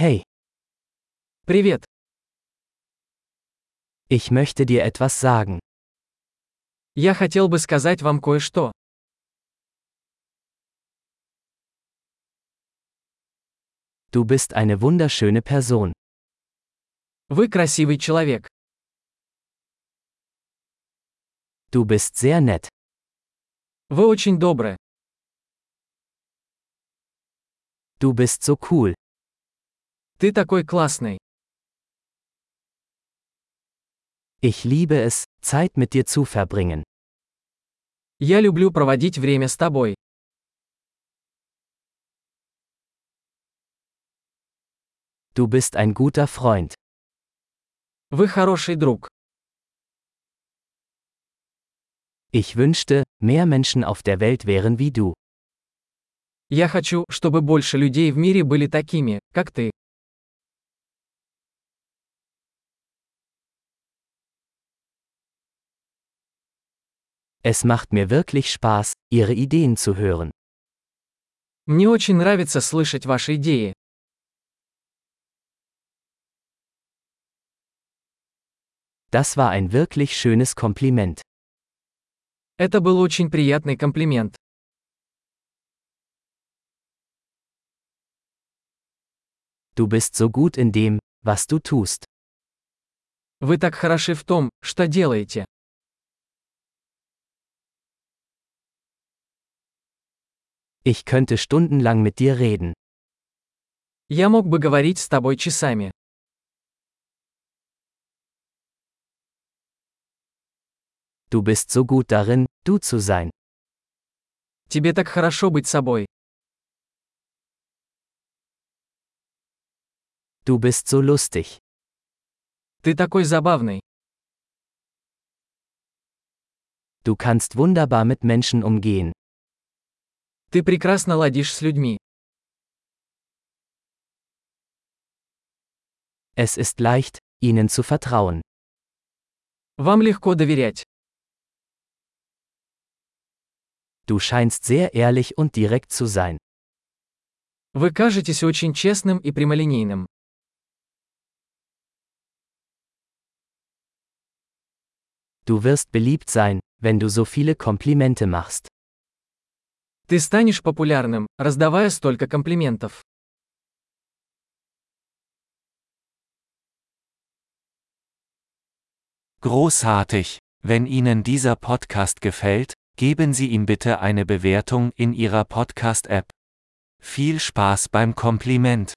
Hey, Привет. ich möchte dir etwas sagen. Я хотел бы сказать вам кое-что. Du bist eine wunderschöne Person. Вы красивый человек. Du bist sehr nett. Вы очень добры. Du bist so cool. Ты такой классный. Ich liebe es, Zeit mit dir zu verbringen. Я люблю проводить время с тобой. Du bist ein guter Freund. Вы хороший друг. Ich wünschte, mehr Menschen auf der Welt wären wie du. Я хочу, чтобы больше людей в мире были такими, как ты. Es macht mir wirklich Spaß, Ihre Ideen zu hören. Мне очень нравится слышать ваши идеи. Das war ein wirklich schönes Kompliment. Это был очень приятный комплимент. Du bist so gut in dem, was du tust. Вы так хороши в том, что делаете. Ich könnte stundenlang mit dir reden. Я мог бы говорить с тобой часами. Du bist so gut darin, du zu sein. Тебе так хорошо быть собой. Du bist so lustig. Ты такой забавный. Du kannst wunderbar mit Menschen umgehen. Ты прекрасно ладишь с людьми. Es ist leicht, ihnen zu vertrauen. Вам легко доверять. Du scheinst sehr ehrlich und direkt zu sein. Вы кажетесь очень честным и прямолинейным. Du wirst beliebt sein, wenn du so viele Komplimente machst. Ты станешь популярным, раздавая столько комплиментов. Großartig! Wenn Ihnen dieser Podcast gefällt, geben Sie ihm bitte eine Bewertung in Ihrer Podcast-App. Viel Spaß beim Kompliment!